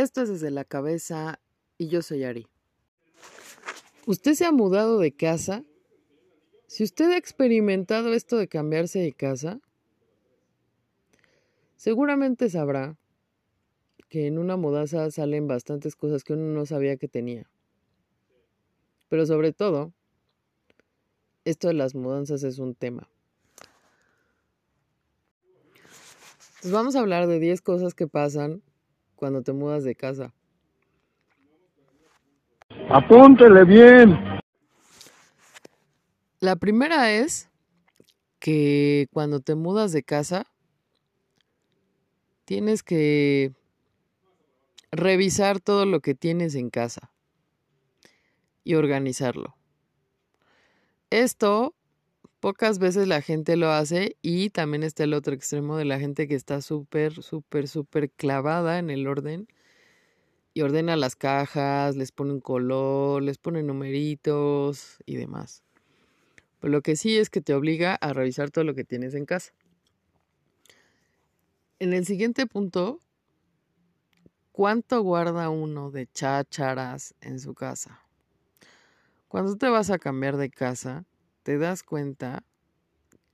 Esto es desde la cabeza y yo soy Ari. ¿Usted se ha mudado de casa? Si usted ha experimentado esto de cambiarse de casa, seguramente sabrá que en una mudanza salen bastantes cosas que uno no sabía que tenía. Pero sobre todo, esto de las mudanzas es un tema. Entonces vamos a hablar de 10 cosas que pasan cuando te mudas de casa. Apúntele bien. La primera es que cuando te mudas de casa, tienes que revisar todo lo que tienes en casa y organizarlo. Esto pocas veces la gente lo hace y también está el otro extremo de la gente que está súper, súper, súper clavada en el orden y ordena las cajas, les pone un color, les pone numeritos y demás. Pero lo que sí es que te obliga a revisar todo lo que tienes en casa. En el siguiente punto, ¿cuánto guarda uno de chácharas en su casa? Cuando te vas a cambiar de casa, te das cuenta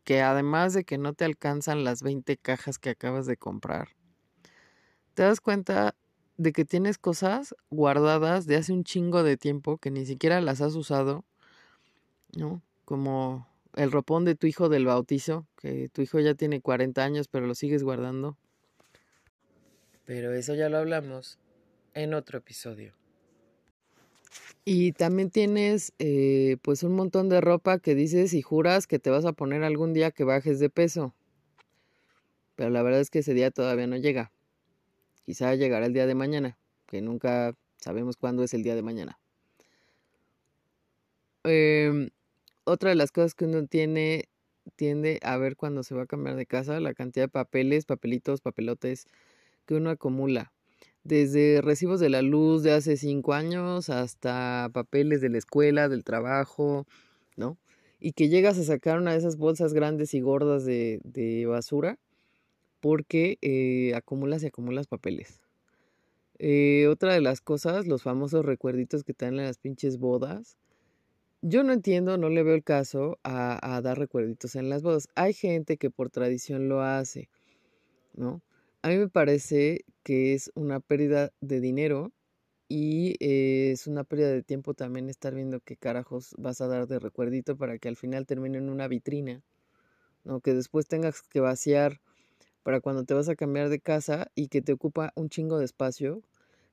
que además de que no te alcanzan las 20 cajas que acabas de comprar, te das cuenta de que tienes cosas guardadas de hace un chingo de tiempo que ni siquiera las has usado, ¿no? Como el ropón de tu hijo del bautizo, que tu hijo ya tiene 40 años pero lo sigues guardando. Pero eso ya lo hablamos en otro episodio. Y también tienes eh, pues un montón de ropa que dices y juras que te vas a poner algún día que bajes de peso. Pero la verdad es que ese día todavía no llega. Quizá llegará el día de mañana, que nunca sabemos cuándo es el día de mañana. Em, otra de las cosas que uno tiene, tiende a ver cuando se va a cambiar de casa, la cantidad de papeles, papelitos, papelotes que uno acumula desde recibos de la luz de hace cinco años hasta papeles de la escuela, del trabajo, ¿no? Y que llegas a sacar una de esas bolsas grandes y gordas de, basura porque eh, acumulas y acumulas papeles. Eh, otra de las cosas, los famosos recuerditos que dan en las pinches bodas. Yo no entiendo, no le veo el caso a, a dar recuerditos en las bodas. Hay gente que por tradición lo hace, ¿no? A mí me parece que es una pérdida de dinero y eh, es una pérdida de tiempo también estar viendo qué carajos vas a dar de recuerdito para que al final termine en una vitrina, ¿no? Que después tengas que vaciar para cuando te vas a cambiar de casa y que te ocupa un chingo de espacio,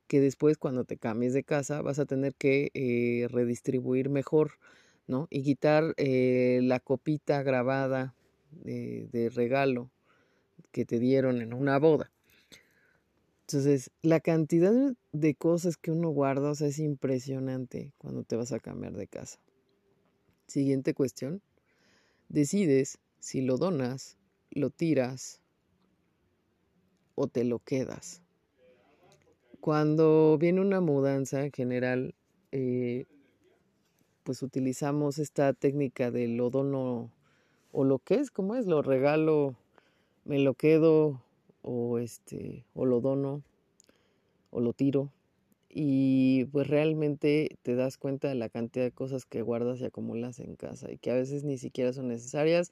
que después cuando te cambies de casa vas a tener que eh, redistribuir mejor, ¿no? Y quitar eh, la copita grabada de regalo que te dieron en una boda. Entonces, la cantidad de cosas que uno guarda, o sea, es impresionante cuando te vas a cambiar de casa. Siguiente cuestión. Decides si lo donas, lo tiras o te lo quedas. Cuando viene una mudanza en general, eh, pues utilizamos esta técnica de lo dono o lo que es, ¿cómo es? Lo regalo me lo quedo o este o lo dono o lo tiro y pues realmente te das cuenta de la cantidad de cosas que guardas y acumulas en casa y que a veces ni siquiera son necesarias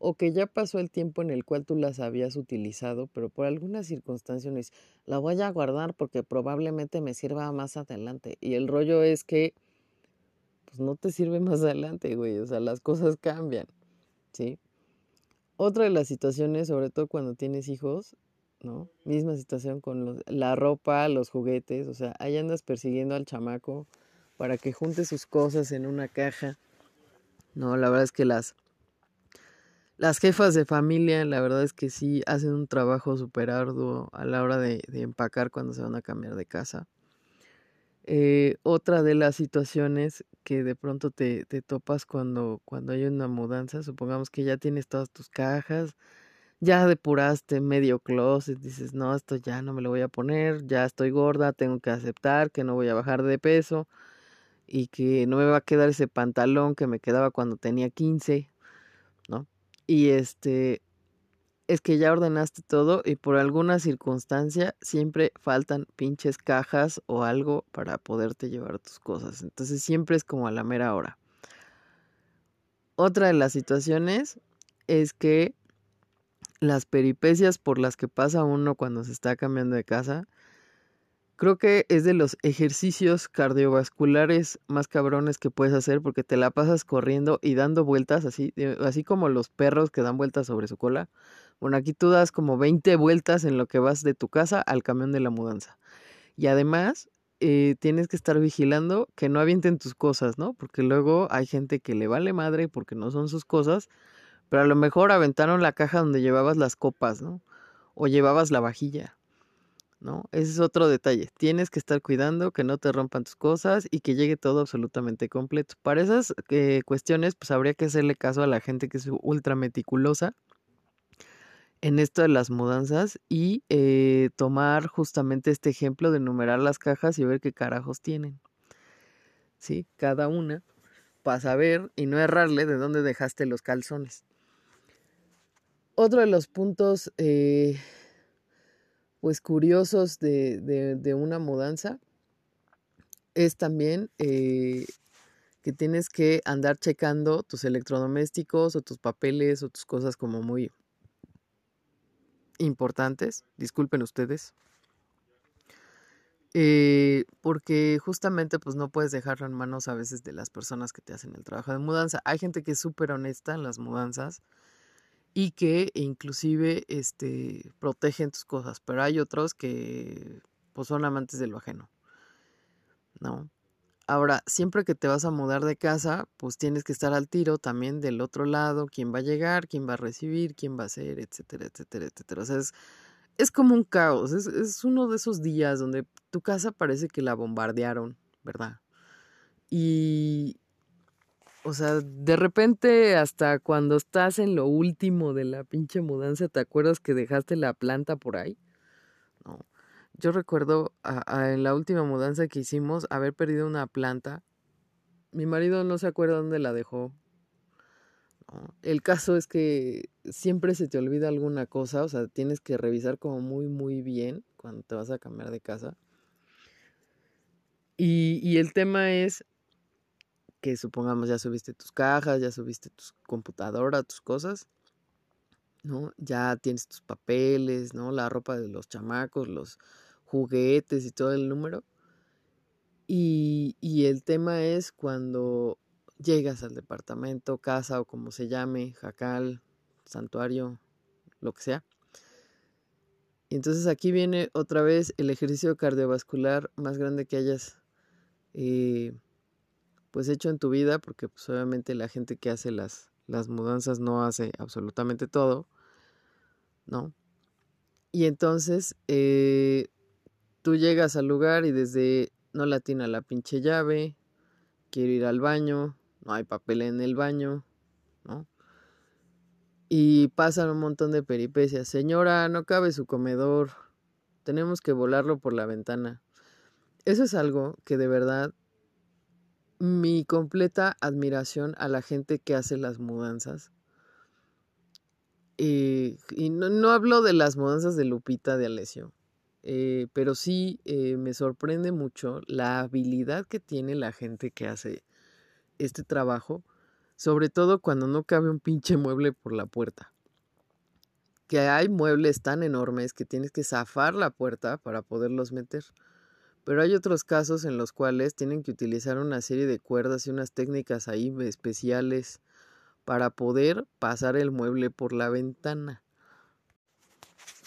o que ya pasó el tiempo en el cual tú las habías utilizado, pero por alguna circunstancia no es, la voy a guardar porque probablemente me sirva más adelante. Y el rollo es que, pues no te sirve más adelante, güey, o sea, las cosas cambian, ¿sí? Otra de las situaciones, sobre todo cuando tienes hijos, ¿no? Misma situación con la ropa, los juguetes, o sea, ahí andas persiguiendo al chamaco para que junte sus cosas en una caja. No, la verdad es que las, las jefas de familia, la verdad es que sí hacen un trabajo súper arduo a la hora de empacar cuando se van a cambiar de casa. Eh, otra de las situaciones que de pronto te, te topas cuando, cuando hay una mudanza, supongamos que ya tienes todas tus cajas, ya depuraste medio closet, dices, no, esto ya no me lo voy a poner, ya estoy gorda, tengo que aceptar que no voy a bajar de peso y que no me va a quedar ese pantalón que me quedaba cuando tenía 15, ¿no? Y este, es que ya ordenaste todo y por alguna circunstancia siempre faltan pinches cajas o algo para poderte llevar tus cosas. Entonces siempre es como a la mera hora. Otra de las situaciones es que las peripecias por las que pasa uno cuando se está cambiando de casa, creo que es de los ejercicios cardiovasculares más cabrones que puedes hacer porque te la pasas corriendo y dando vueltas así, así como los perros que dan vueltas sobre su cola bueno, aquí tú das como 20 vueltas en lo que vas de tu casa al camión de la mudanza. Y además, eh, tienes que estar vigilando que no avienten tus cosas, ¿no? Porque luego hay gente que le vale madre porque no son sus cosas, pero a lo mejor aventaron la caja donde llevabas las copas, ¿no? O llevabas la vajilla, ¿no? Ese es otro detalle. Tienes que estar cuidando que no te rompan tus cosas y que llegue todo absolutamente completo. Para esas eh, cuestiones, pues habría que hacerle caso a la gente que es ultra meticulosa en esto de las mudanzas y eh, tomar justamente este ejemplo de numerar las cajas y ver qué carajos tienen. ¿Sí? Cada una para saber y no errarle de dónde dejaste los calzones. Otro de los puntos eh, pues curiosos de, de, una mudanza es también eh, que tienes que andar checando tus electrodomésticos o tus papeles o tus cosas como muy importantes, disculpen ustedes, eh, porque justamente pues no puedes dejarlo en manos a veces de las personas que te hacen el trabajo de mudanza. Hay gente que es súper honesta en las mudanzas y que inclusive este, protegen tus cosas, pero hay otros que pues son amantes de lo ajeno, ¿no? Ahora, siempre que te vas a mudar de casa, pues tienes que estar al tiro también del otro lado, quién va a llegar, quién va a recibir, quién va a ser, etcétera, etcétera, etcétera. O sea, es, es como un caos, es, es uno de esos días donde tu casa parece que la bombardearon, ¿verdad? Y, o sea, de repente hasta cuando estás en lo último de la pinche mudanza, ¿te acuerdas que dejaste la planta por ahí? Yo recuerdo en la última mudanza que hicimos haber perdido una planta. Mi marido no se acuerda dónde la dejó. El caso es que siempre se te olvida alguna cosa, o sea, tienes que revisar como muy, muy bien cuando te vas a cambiar de casa. Y, y el tema es que supongamos ya subiste tus cajas, ya subiste tu computadora, tus cosas, ¿no? Ya tienes tus papeles, ¿no? La ropa de los chamacos, los juguetes y todo el número. Y, y el tema es cuando llegas al departamento, casa o como se llame, jacal, santuario, lo que sea. Y entonces aquí viene otra vez el ejercicio cardiovascular más grande que hayas eh, pues hecho en tu vida, porque pues obviamente la gente que hace las, las mudanzas no hace absolutamente todo, ¿no? Y entonces eh, Tú llegas al lugar y desde no la tiene la pinche llave, quiero ir al baño, no hay papel en el baño, ¿no? Y pasan un montón de peripecias. Señora, no cabe su comedor, tenemos que volarlo por la ventana. Eso es algo que de verdad mi completa admiración a la gente que hace las mudanzas. Eh, y no, no, hablo de las mudanzas de Lupita de Alessio. Eh, pero sí eh, me sorprende mucho la habilidad que tiene la gente que hace este trabajo, sobre todo cuando no cabe un pinche mueble por la puerta. Que hay muebles tan enormes que tienes que zafar la puerta para poderlos meter. Pero hay otros casos en los cuales tienen que utilizar una serie de cuerdas y unas técnicas ahí especiales para poder pasar el mueble por la ventana.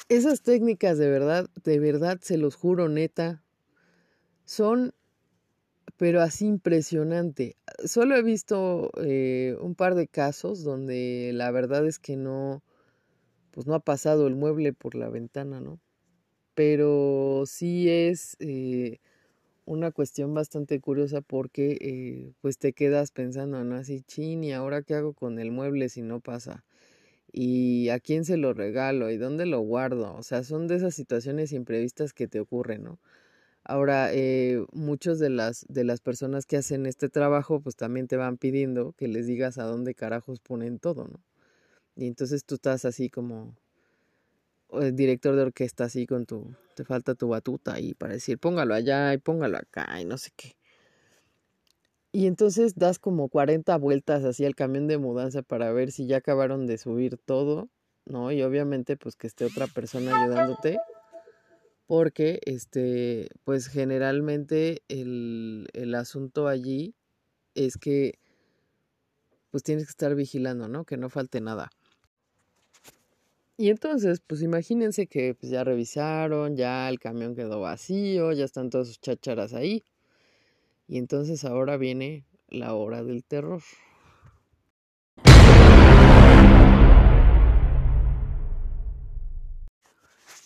Esas técnicas de verdad, de verdad, se los juro, neta, son, pero así impresionante. Solo he visto eh, un par de casos donde la verdad es que no, pues no ha pasado el mueble por la ventana, ¿no? Pero sí es eh, una cuestión bastante curiosa porque eh, pues te quedas pensando, ¿no? Así, chin, ¿y ahora qué hago con el mueble si no pasa? Y a quién se lo regalo y dónde lo guardo. O sea, son de esas situaciones imprevistas que te ocurren, ¿no? Ahora, eh, muchos de las, de las personas que hacen este trabajo, pues también te van pidiendo que les digas a dónde carajos ponen todo, ¿no? Y entonces tú estás así como, el director de orquesta así con tu, te falta tu batuta ahí para decir, póngalo allá y póngalo acá y no sé qué. Y entonces das como 40 vueltas así al camión de mudanza para ver si ya acabaron de subir todo, ¿no? Y obviamente pues que esté otra persona ayudándote. Porque, este, pues generalmente el, el asunto allí es que pues tienes que estar vigilando, ¿no? Que no falte nada. Y entonces, pues imagínense que pues, ya revisaron, ya el camión quedó vacío, ya están todas sus chácharas ahí. Y entonces ahora viene la hora del terror.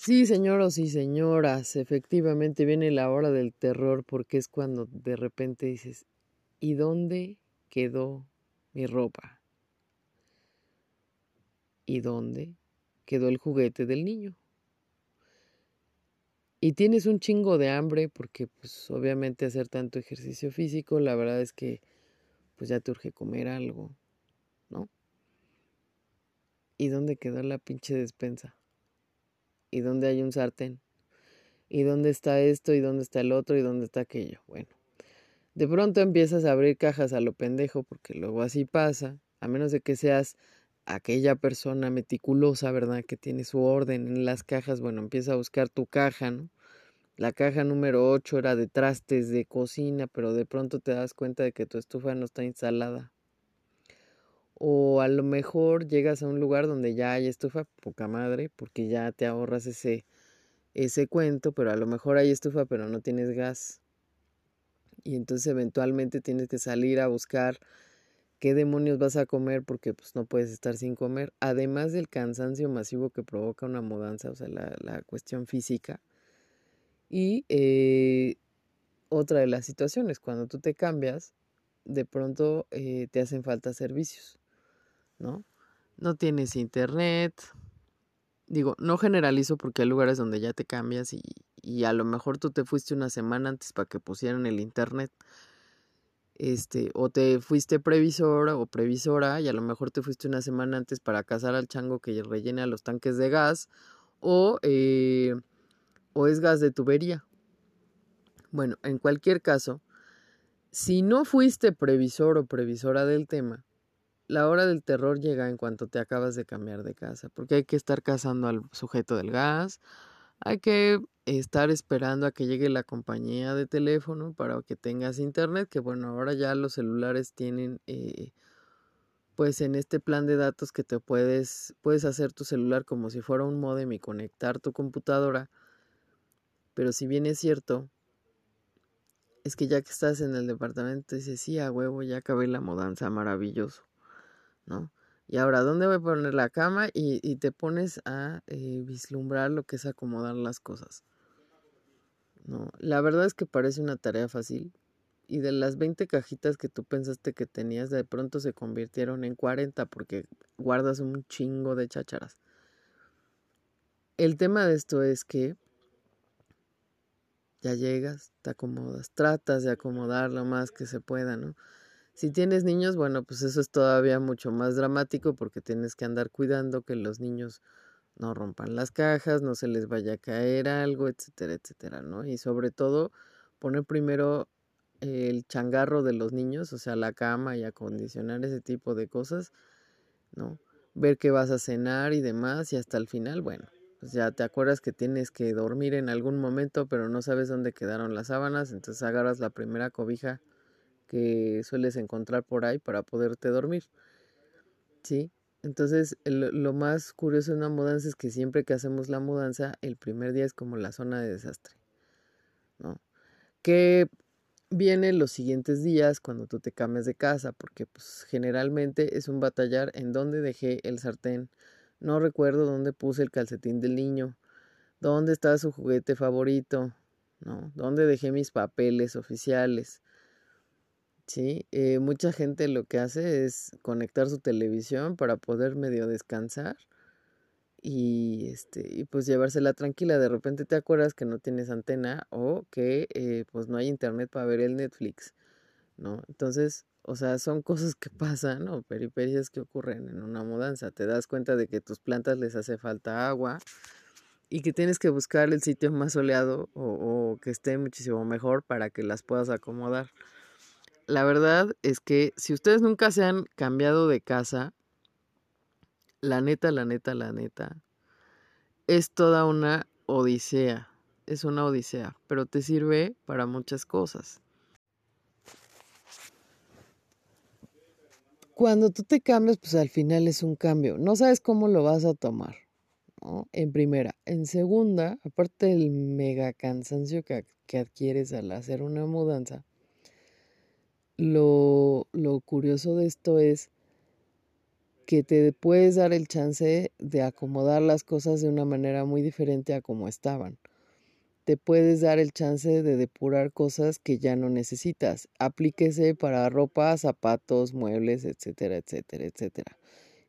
Sí, señoros y señoras, efectivamente viene la hora del terror porque es cuando de repente dices, ¿y dónde quedó mi ropa? ¿Y dónde quedó el juguete del niño? Y tienes un chingo de hambre porque pues obviamente hacer tanto ejercicio físico, la verdad es que pues ya te urge comer algo, ¿no? ¿Y dónde quedó la pinche despensa? ¿Y dónde hay un sartén? ¿Y dónde está esto? ¿Y dónde está el otro? ¿Y dónde está aquello? Bueno, de pronto empiezas a abrir cajas a lo pendejo porque luego así pasa, a menos de que seas aquella persona meticulosa, ¿verdad? Que tiene su orden en las cajas, bueno, empieza a buscar tu caja, ¿no? La caja número 8 era de trastes de cocina, pero de pronto te das cuenta de que tu estufa no está instalada. O a lo mejor llegas a un lugar donde ya hay estufa, poca madre, porque ya te ahorras ese, ese cuento, pero a lo mejor hay estufa, pero no tienes gas. Y entonces eventualmente tienes que salir a buscar qué demonios vas a comer porque pues no puedes estar sin comer, además del cansancio masivo que provoca una mudanza, o sea, la, cuestión física. Y eh, otra de las situaciones, cuando tú te cambias, de pronto eh, te hacen falta servicios, ¿no? No tienes internet. Digo, no generalizo porque hay lugares donde ya te cambias y, y a lo mejor tú te fuiste una semana antes para que pusieran el internet, este, o te fuiste previsor o previsora y a lo mejor te fuiste una semana antes para cazar al chango que rellena los tanques de gas, o, eh, o es gas de tubería. Bueno, en cualquier caso, si no fuiste previsor o previsora del tema, la hora del terror llega en cuanto te acabas de cambiar de casa, porque hay que estar cazando al sujeto del gas, hay que estar esperando a que llegue la compañía de teléfono para que tengas internet, que bueno, ahora ya los celulares tienen, eh, pues en este plan de datos que te puedes, puedes hacer tu celular como si fuera un modem y conectar tu computadora, pero si bien es cierto, es que ya que estás en el departamento dices, sí, a huevo, ya acabé la mudanza, maravilloso, ¿no? Y ahora, ¿dónde voy a poner la cama? Y, te pones a eh, vislumbrar lo que es acomodar las cosas. No, la verdad es que parece una tarea fácil. Y de las 20 cajitas que tú pensaste que tenías, de pronto se convirtieron en 40 porque guardas un chingo de chácharas. El tema de esto es que ya llegas, te acomodas, tratas de acomodar lo más que se pueda, ¿no? Si tienes niños, bueno, pues eso es todavía mucho más dramático porque tienes que andar cuidando que los niños no rompan las cajas, no se les vaya a caer algo, etcétera, etcétera, ¿no? Y sobre todo, poner primero el changarro de los niños, o sea, la cama y acondicionar ese tipo de cosas, ¿no? Ver qué vas a cenar y demás, y hasta el final, bueno, pues ya te acuerdas que tienes que dormir en algún momento, pero no sabes dónde quedaron las sábanas, entonces agarras la primera cobija que sueles encontrar por ahí para poderte dormir. ¿Sí? Entonces, lo más curioso de una mudanza es que siempre que hacemos la mudanza, el primer día es como la zona de desastre, ¿no? Que viene los siguientes días cuando tú te cambias de casa, porque pues generalmente es un batallar en dónde dejé el sartén, no recuerdo dónde puse el calcetín del niño, dónde está su juguete favorito, ¿no? Dónde dejé mis papeles oficiales, Sí, eh, mucha gente lo que hace es conectar su televisión para poder medio descansar y este y pues llevársela tranquila. De repente te acuerdas que no tienes antena o que eh, pues no hay internet para ver el Netflix, ¿no? Entonces, o sea, son cosas que pasan, ¿no? Peripecias que ocurren en una mudanza. Te das cuenta de que tus plantas les hace falta agua y que tienes que buscar el sitio más soleado o, o que esté muchísimo mejor para que las puedas acomodar. La verdad es que si ustedes nunca se han cambiado de casa, la neta, la neta, la neta, es toda una odisea. Es una odisea, pero te sirve para muchas cosas. Cuando tú te cambias, pues al final es un cambio. No sabes cómo lo vas a tomar, ¿no? En primera. En segunda, aparte del mega cansancio que, que adquieres al hacer una mudanza, lo, lo curioso de esto es que te puedes dar el chance de acomodar las cosas de una manera muy diferente a como estaban. Te puedes dar el chance de depurar cosas que ya no necesitas. Aplíquese para ropa, zapatos, muebles, etcétera, etcétera, etcétera.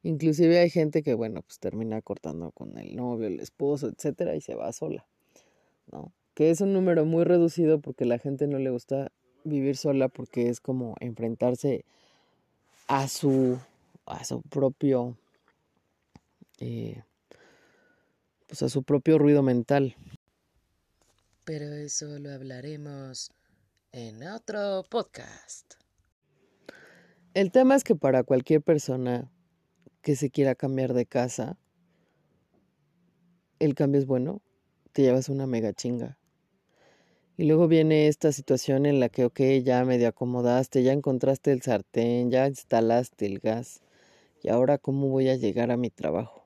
Inclusive hay gente que, bueno, pues termina cortando con el novio, el esposo, etcétera, y se va sola, ¿no? Que es un número muy reducido porque la gente no le gusta vivir sola porque es como enfrentarse a su a su propio, eh, pues a su propio ruido mental. Pero eso lo hablaremos en otro podcast. El tema es que para cualquier persona que se quiera cambiar de casa, el cambio es bueno, te llevas una mega chinga. Y luego viene esta situación en la que, ok, ya medio acomodaste, ya encontraste el sartén, ya instalaste el gas, ¿Y ahora cómo voy a llegar a mi trabajo?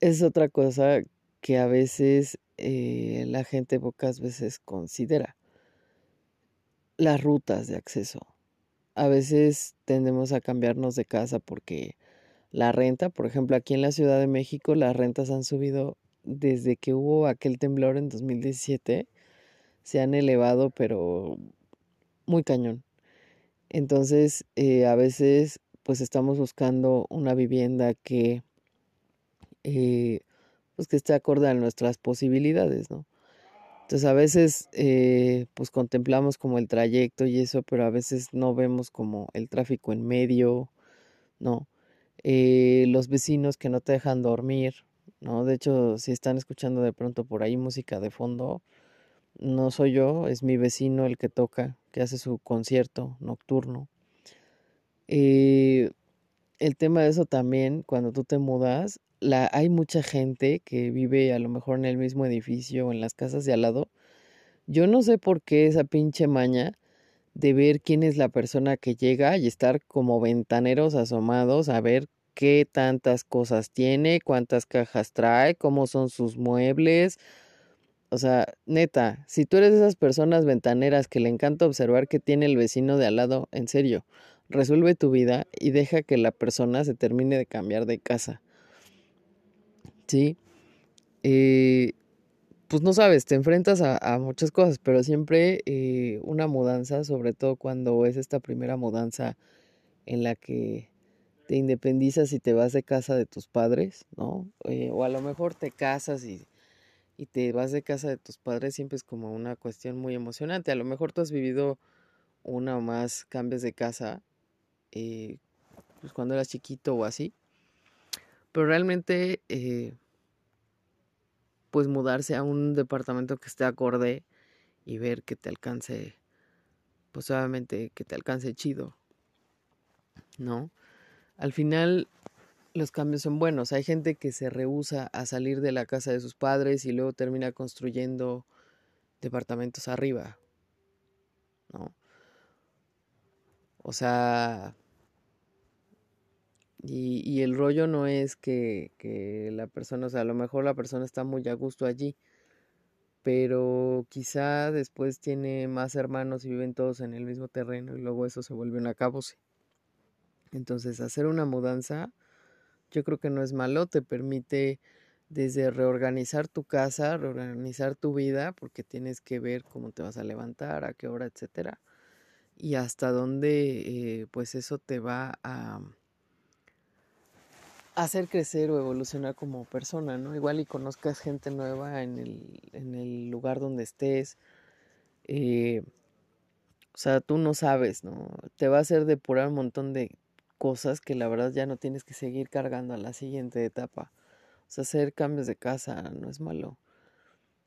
Es otra cosa que a veces eh, la gente pocas veces considera. Las rutas de acceso. A veces tendemos a cambiarnos de casa porque la renta, por ejemplo, aquí en la Ciudad de México, las rentas han subido desde que hubo aquel temblor en 2017. Se han elevado, pero muy cañón. Entonces, eh, a veces pues estamos buscando una vivienda que, eh, pues que esté acorde a nuestras posibilidades, ¿no? Entonces a veces eh, pues contemplamos como el trayecto y eso, pero a veces no vemos como el tráfico en medio, ¿no? Los vecinos que no te dejan dormir, ¿no? De hecho, si están escuchando de pronto por ahí música de fondo, no soy yo, es mi vecino el que toca, que hace su concierto nocturno. Eh, el tema de eso también, cuando tú te mudas, la, hay mucha gente que vive a lo mejor en el mismo edificio o en las casas de al lado. Yo no sé por qué esa pinche maña de ver quién es la persona que llega y estar como ventaneros asomados a ver qué tantas cosas tiene, cuántas cajas trae, cómo son sus muebles. O sea, neta, si tú eres de esas personas ventaneras que le encanta observar qué tiene el vecino de al lado, en serio, resuelve tu vida y deja que la persona se termine de cambiar de casa. ¿Sí? Eh, pues no sabes, te enfrentas a, muchas cosas, pero siempre eh, una mudanza, sobre todo cuando es esta primera mudanza en la que te independizas y te vas de casa de tus padres, ¿no? Eh, o a lo mejor te casas y, y te vas de casa de tus padres, siempre es como una cuestión muy emocionante. A lo mejor tú has vivido una o más cambios de casa eh, pues cuando eras chiquito o así. Pero realmente, eh, pues mudarse a un departamento que esté acorde y ver que te alcance, pues obviamente que te alcance chido, ¿no? Al final los cambios son buenos. Hay gente que se rehúsa a salir de la casa de sus padres y luego termina construyendo departamentos arriba, ¿no? O sea, y, el rollo no es que, que, la persona, o sea, a lo mejor la persona está muy a gusto allí, pero quizá después tiene más hermanos y viven todos en el mismo terreno y luego eso se vuelve un acabose. Entonces, hacer una mudanza, yo creo que no es malo, te permite desde reorganizar tu casa, reorganizar tu vida, porque tienes que ver cómo te vas a levantar, a qué hora, etcétera, y hasta dónde, eh, pues eso te va a hacer crecer o evolucionar como persona, ¿no? Igual y conozcas gente nueva en el, en el lugar donde estés. Eh, o sea, tú no sabes, ¿no? Te va a hacer depurar un montón de cosas que la verdad ya no tienes que seguir cargando a la siguiente etapa. O sea, hacer cambios de casa no es malo.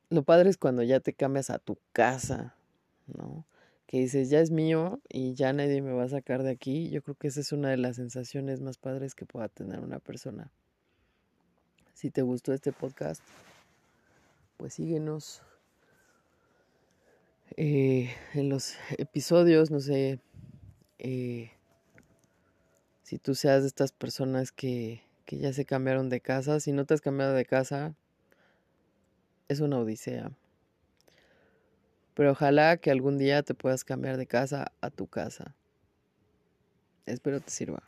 Lo padre es cuando ya te cambias a tu casa, ¿no? Que dices, ya es mío y ya nadie me va a sacar de aquí. Yo creo que esa es una de las sensaciones más padres que pueda tener una persona. Si te gustó este podcast, pues síguenos eh, en los episodios, no sé, eh, si tú seas de estas personas que, que ya se cambiaron de casa, si no te has cambiado de casa, es una odisea. Pero ojalá que algún día te puedas cambiar de casa a tu casa. Espero te sirva.